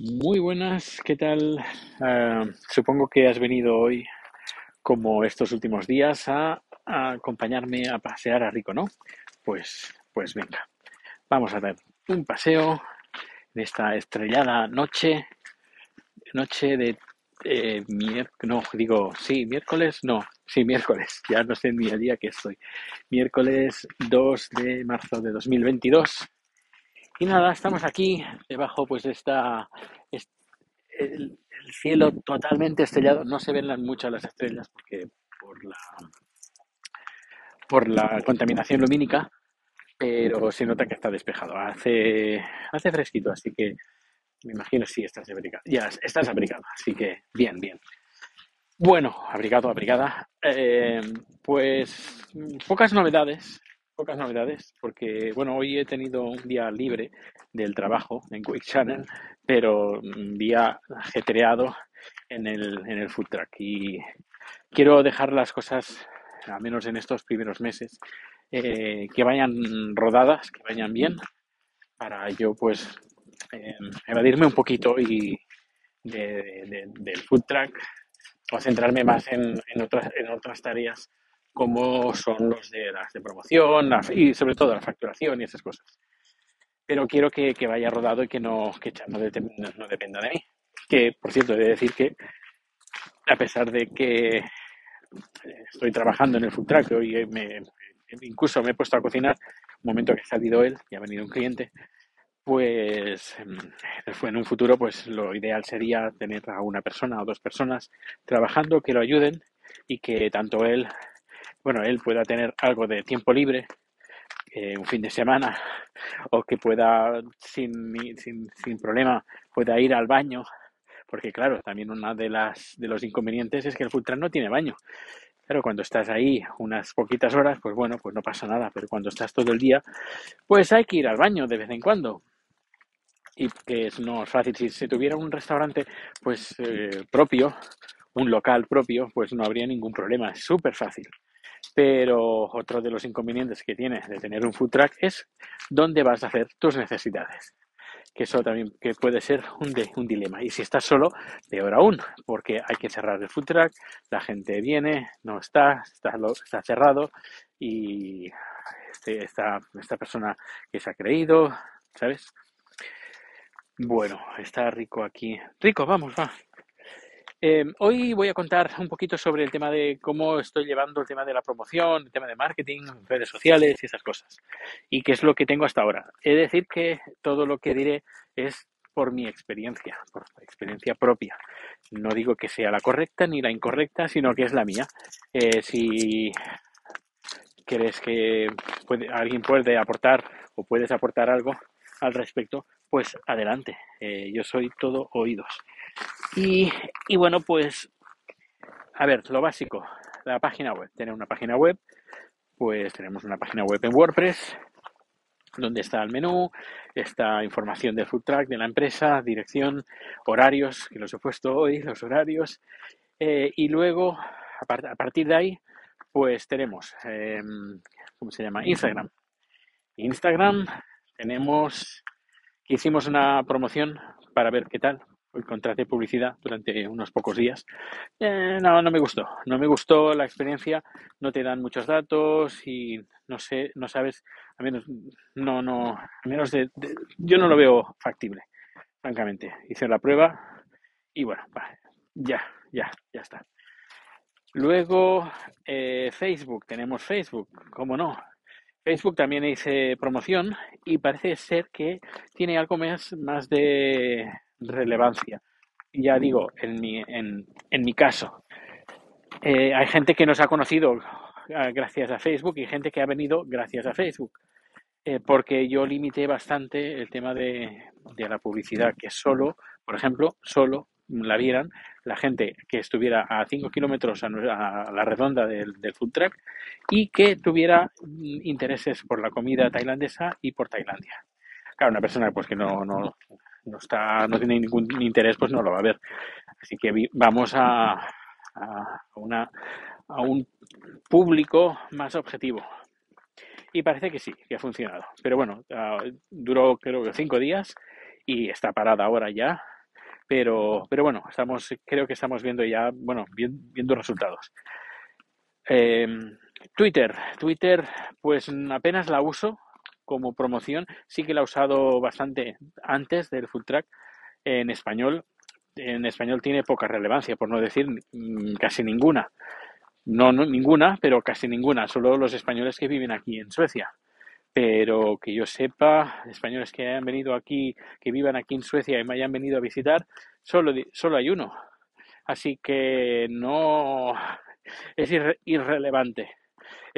Muy buenas, ¿qué tal? Ah, supongo que has venido hoy, como estos últimos días, a, acompañarme a pasear a Rico, ¿no? Pues, pues venga, vamos a dar un paseo en esta estrellada noche, noche de eh, miércoles, no, digo, sí, miércoles, no, sí, miércoles, ya no sé ni el día que estoy, miércoles 2 de marzo de 2022. Y nada, estamos aquí debajo pues de esta es- el, el cielo totalmente estrellado. No se ven muchas las estrellas porque por la por la contaminación lumínica, pero se nota que está despejado. Hace fresquito, así que me imagino sí estás abrigado. Ya estás abrigado, así que bien, bien. Bueno, abrigado, abrigada. Eh, pues pocas novedades, pocas novedades, porque bueno, hoy he tenido un día libre del trabajo en Quick Channel, pero un día ajetreado en el, en el food truck. Y quiero dejar las cosas, al menos en estos primeros meses, eh, que vayan rodadas, que vayan bien, para yo pues eh, evadirme un poquito y de- de- del food truck o centrarme más en, en otras, en otras tareas como son los de las de promoción la- y sobre todo la facturación y esas cosas. Pero quiero que, que vaya rodado y que no, que no, dete- no- no dependa de mí. Que, por cierto, he de decir que a pesar de que estoy trabajando en el food truck, hoy me, incluso me he puesto a cocinar, un momento que ha salido él y ha venido un cliente, pues fue en un futuro pues lo ideal sería tener a una persona o dos personas trabajando que lo ayuden y que tanto él, bueno, él pueda tener algo de tiempo libre, eh, un fin de semana, o que pueda sin, sin, sin problema pueda ir al baño, porque claro, también una de las de los inconvenientes es que el food no tiene baño. Claro, cuando estás ahí unas poquitas horas, pues bueno, pues no pasa nada, pero cuando estás todo el día, pues hay que ir al baño de vez en cuando y que es, no es fácil. Si se tuviera un restaurante pues eh, propio, un local propio, pues no habría ningún problema, es súper fácil. Pero otro de los inconvenientes que tiene de tener un food truck es dónde vas a hacer tus necesidades. Que eso también que puede ser un, de, un dilema. Y si estás solo, peor aún, porque hay que cerrar el food truck, la gente viene, no está, está, está cerrado y este, esta, esta persona que se ha creído, ¿sabes? Bueno, está Rico aquí. Rico, vamos, va. Eh, hoy voy a contar un poquito sobre el tema de cómo estoy llevando el tema de la promoción, el tema de marketing, redes sociales y esas cosas. Y qué es lo que tengo hasta ahora. He de decir que todo lo que diré es por mi experiencia, por experiencia propia. No digo que sea la correcta ni la incorrecta, sino que es la mía. Eh, si crees que alguien puede aportar o puedes aportar algo al respecto, pues adelante. Eh, yo soy todo oídos. Y, bueno, pues, a ver, lo básico, la página web. Tener una página web, pues tenemos una página web en WordPress, donde está el menú, está información del food truck, de la empresa, dirección, horarios, que los he puesto hoy, los horarios. Eh, y luego, a, part a, partir de ahí, pues tenemos, eh, ¿cómo se llama? Instagram. Instagram, tenemos, hicimos una promoción para ver qué tal, contraté publicidad durante unos pocos días. Eh, no, no me gustó. No me gustó la experiencia. No te dan muchos datos y no sé, no sabes, a menos, no, no, a menos de, yo no lo veo factible, francamente. Hice la prueba y bueno, ya, ya, ya está. Luego, eh, Facebook, tenemos Facebook, ¿cómo no? Facebook también hice promoción y parece ser que tiene algo más, más de relevancia. Ya digo, en mi, en, en mi caso, eh, hay gente que nos ha conocido gracias a Facebook y gente que ha venido gracias a Facebook. Eh, porque yo limité bastante el tema de, de, la publicidad, que solo, por ejemplo, solo la vieran la gente que estuviera a 5 kilómetros a, la redonda del, del, food truck y que tuviera intereses por la comida tailandesa y por Tailandia. Claro, una persona pues que no, no, no, está, no tiene ningún interés, pues no lo va a ver. Así que vamos a, a, una, a un público más objetivo. Y parece que sí, que ha funcionado. Pero bueno, uh, duró creo que cinco días y está parada ahora ya. pero, pero bueno, estamos, creo que estamos viendo ya, bueno, viendo resultados. Em, Twitter, Twitter, pues apenas la uso como promoción, sí que la he usado bastante antes del Full Track en español. En español tiene poca relevancia, por no decir casi ninguna. No, no ninguna, pero casi ninguna, solo los españoles que viven aquí en Suecia pero que yo sepa, españoles que hayan venido aquí, que vivan aquí en Suecia y me hayan venido a visitar, solo, solo hay uno. Así que no es irrelevante.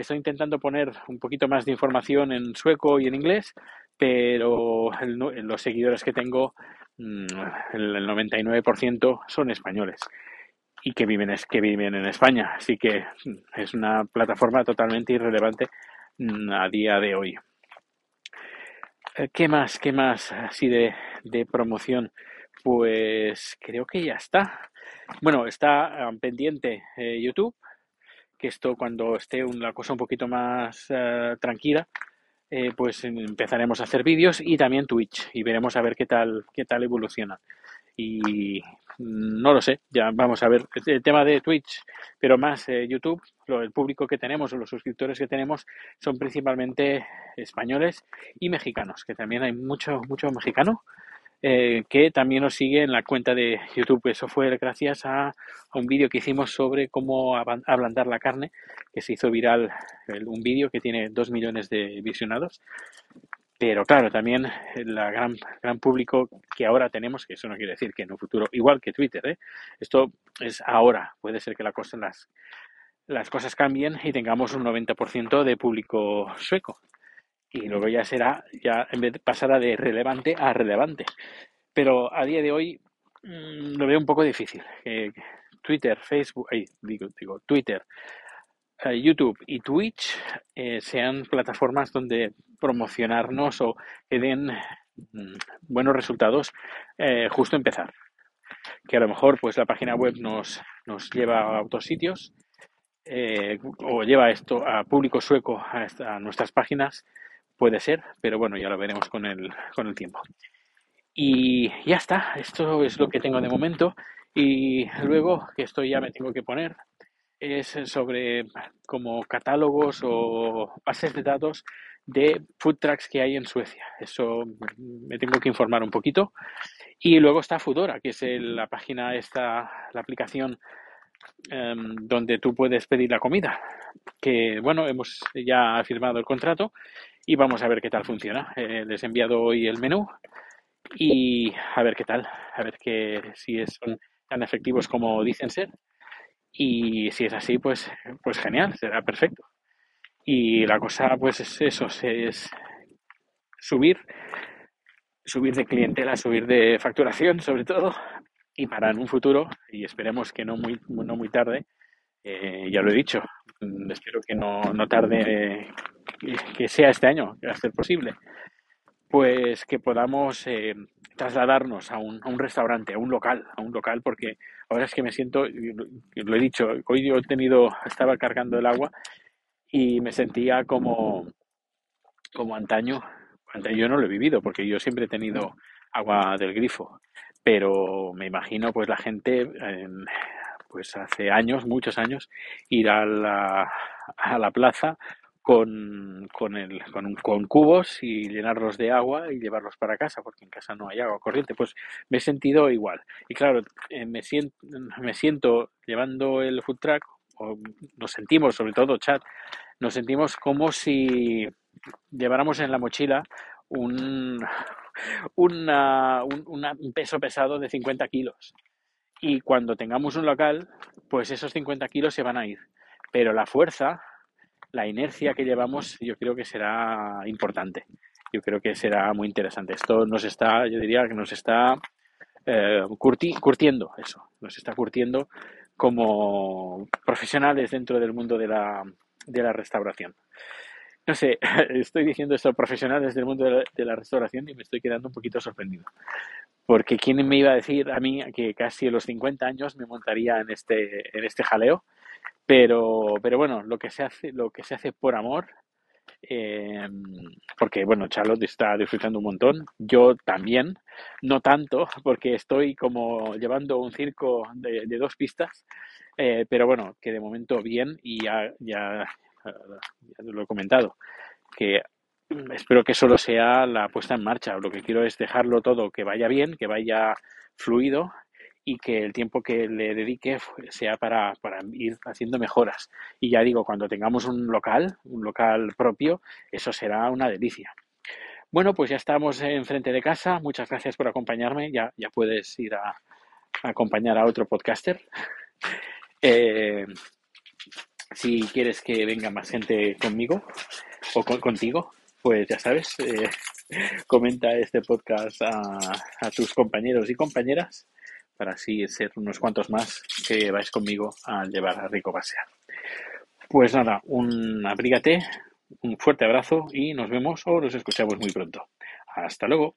Estoy intentando poner un poquito más de información en sueco y en inglés, pero los seguidores que tengo, mm, el 99% son españoles y que viven, que viven en España. Así que es una plataforma totalmente irrelevante mm, a día de hoy. Eh, ¿Qué más? ¿Qué más así de, promoción? Pues creo que ya está. Bueno, está um, pendiente eh, YouTube, que esto cuando esté una cosa un poquito más uh, tranquila, eh, pues empezaremos a hacer vídeos y también Twitch y veremos a ver qué tal, qué tal evoluciona. Y no lo sé, ya vamos a ver el tema de Twitch, pero más eh, YouTube, el público que tenemos o los suscriptores que tenemos son principalmente españoles y mexicanos, que también hay mucho, mucho mexicano eh, que también nos sigue en la cuenta de YouTube. Eso fue gracias a, un vídeo que hicimos sobre cómo ablandar la carne, que se hizo viral, un vídeo que tiene dos millones de visionados. Pero claro, también el gran, gran público que ahora tenemos, que eso no quiere decir que en un futuro, igual que Twitter, ¿eh? esto es ahora, puede ser que la cosa, las, las cosas cambien y tengamos un 90% de público sueco. Y luego ya será, ya en vez de pasará de relevante a relevante. Pero a día de hoy mm, lo veo un poco difícil. Twitter, Facebook, digo, digo, Twitter, eh, YouTube y Twitch eh, sean plataformas donde promocionarnos o que den mm, buenos resultados eh, justo empezar. Que a lo mejor pues la página web nos, nos lleva a otros sitios o lleva esto a público sueco a, nuestras páginas, puede ser, pero bueno, ya lo veremos con el, con el tiempo. Y ya está, esto es lo que tengo de momento. Y luego, que esto ya me tengo que poner, es sobre como catálogos o bases de datos de food trucks que hay en Suecia. Eso me tengo que informar un poquito. Y luego está Foodora, que es la página, esta, la aplicación em, donde tú puedes pedir la comida. Que bueno, hemos ya firmado el contrato y vamos a ver qué tal funciona. Eh, les he enviado hoy el menú y a ver qué tal, a ver que si son tan efectivos como dicen ser y si es así, pues, pues genial, será perfecto. Y la cosa, pues es eso, es subir, subir de clientela, subir de facturación, sobre todo, y para en un futuro, y esperemos que no muy, no muy tarde, eh, ya lo he dicho, mm, espero que no, no tarde, que, sea este año, que va a ser posible, pues que podamos eh, trasladarnos a un, a un, restaurante, a un local, a un local, porque ahora es que me siento, lo he dicho, hoy yo he tenido, estaba cargando el agua y me sentía como, como antaño, antaño yo no lo he vivido, porque yo siempre he tenido agua del grifo, pero me imagino pues la gente, pues hace años, muchos años, ir a la, a la plaza con, con, el, con, con, cubos y llenarlos de agua y llevarlos para casa, porque en casa no hay agua corriente. Pues me he sentido igual. Y claro, eh, me, siento, me siento llevando el food truck, o nos sentimos, sobre todo chat, nos sentimos como si lleváramos en la mochila un, una, un, un peso pesado de 50 kilos. Y cuando tengamos un local, pues esos 50 kilos se van a ir. Pero la fuerza la inercia que llevamos yo creo que será importante. Yo creo que será muy interesante. Esto nos está, yo diría que nos está eh, curtiendo eso, nos está curtiendo como profesionales dentro del mundo de la, de la restauración. No sé, estoy diciendo esto profesionales del mundo de la, de la, restauración y me estoy quedando un poquito sorprendido. Porque ¿quién me iba a decir a mí que casi a los 50 años me montaría en este, en este jaleo? Pero, pero bueno, lo que se hace, lo que se hace por amor eh, porque bueno, Charlotte está disfrutando un montón, yo también, no tanto, porque estoy como llevando un circo de, dos pistas, eh, pero bueno, que de momento bien y ya, ya lo he comentado, que espero que solo sea la puesta en marcha. Lo que quiero es dejarlo todo que vaya bien, que vaya fluido y que el tiempo que le dedique sea para, para, ir haciendo mejoras. Y ya digo, cuando tengamos un local, un local propio, eso será una delicia. Bueno, pues ya estamos enfrente de casa. Muchas gracias por acompañarme. Ya, ya puedes ir a, acompañar a otro podcaster. Eh, si quieres que venga más gente conmigo o con, contigo, pues ya sabes, eh, comenta este podcast a, tus compañeros y compañeras para así ser unos cuantos más que vais conmigo a llevar a Rico Pasear. Pues nada, un abrígate, un fuerte abrazo y nos vemos o nos escuchamos muy pronto. Hasta luego.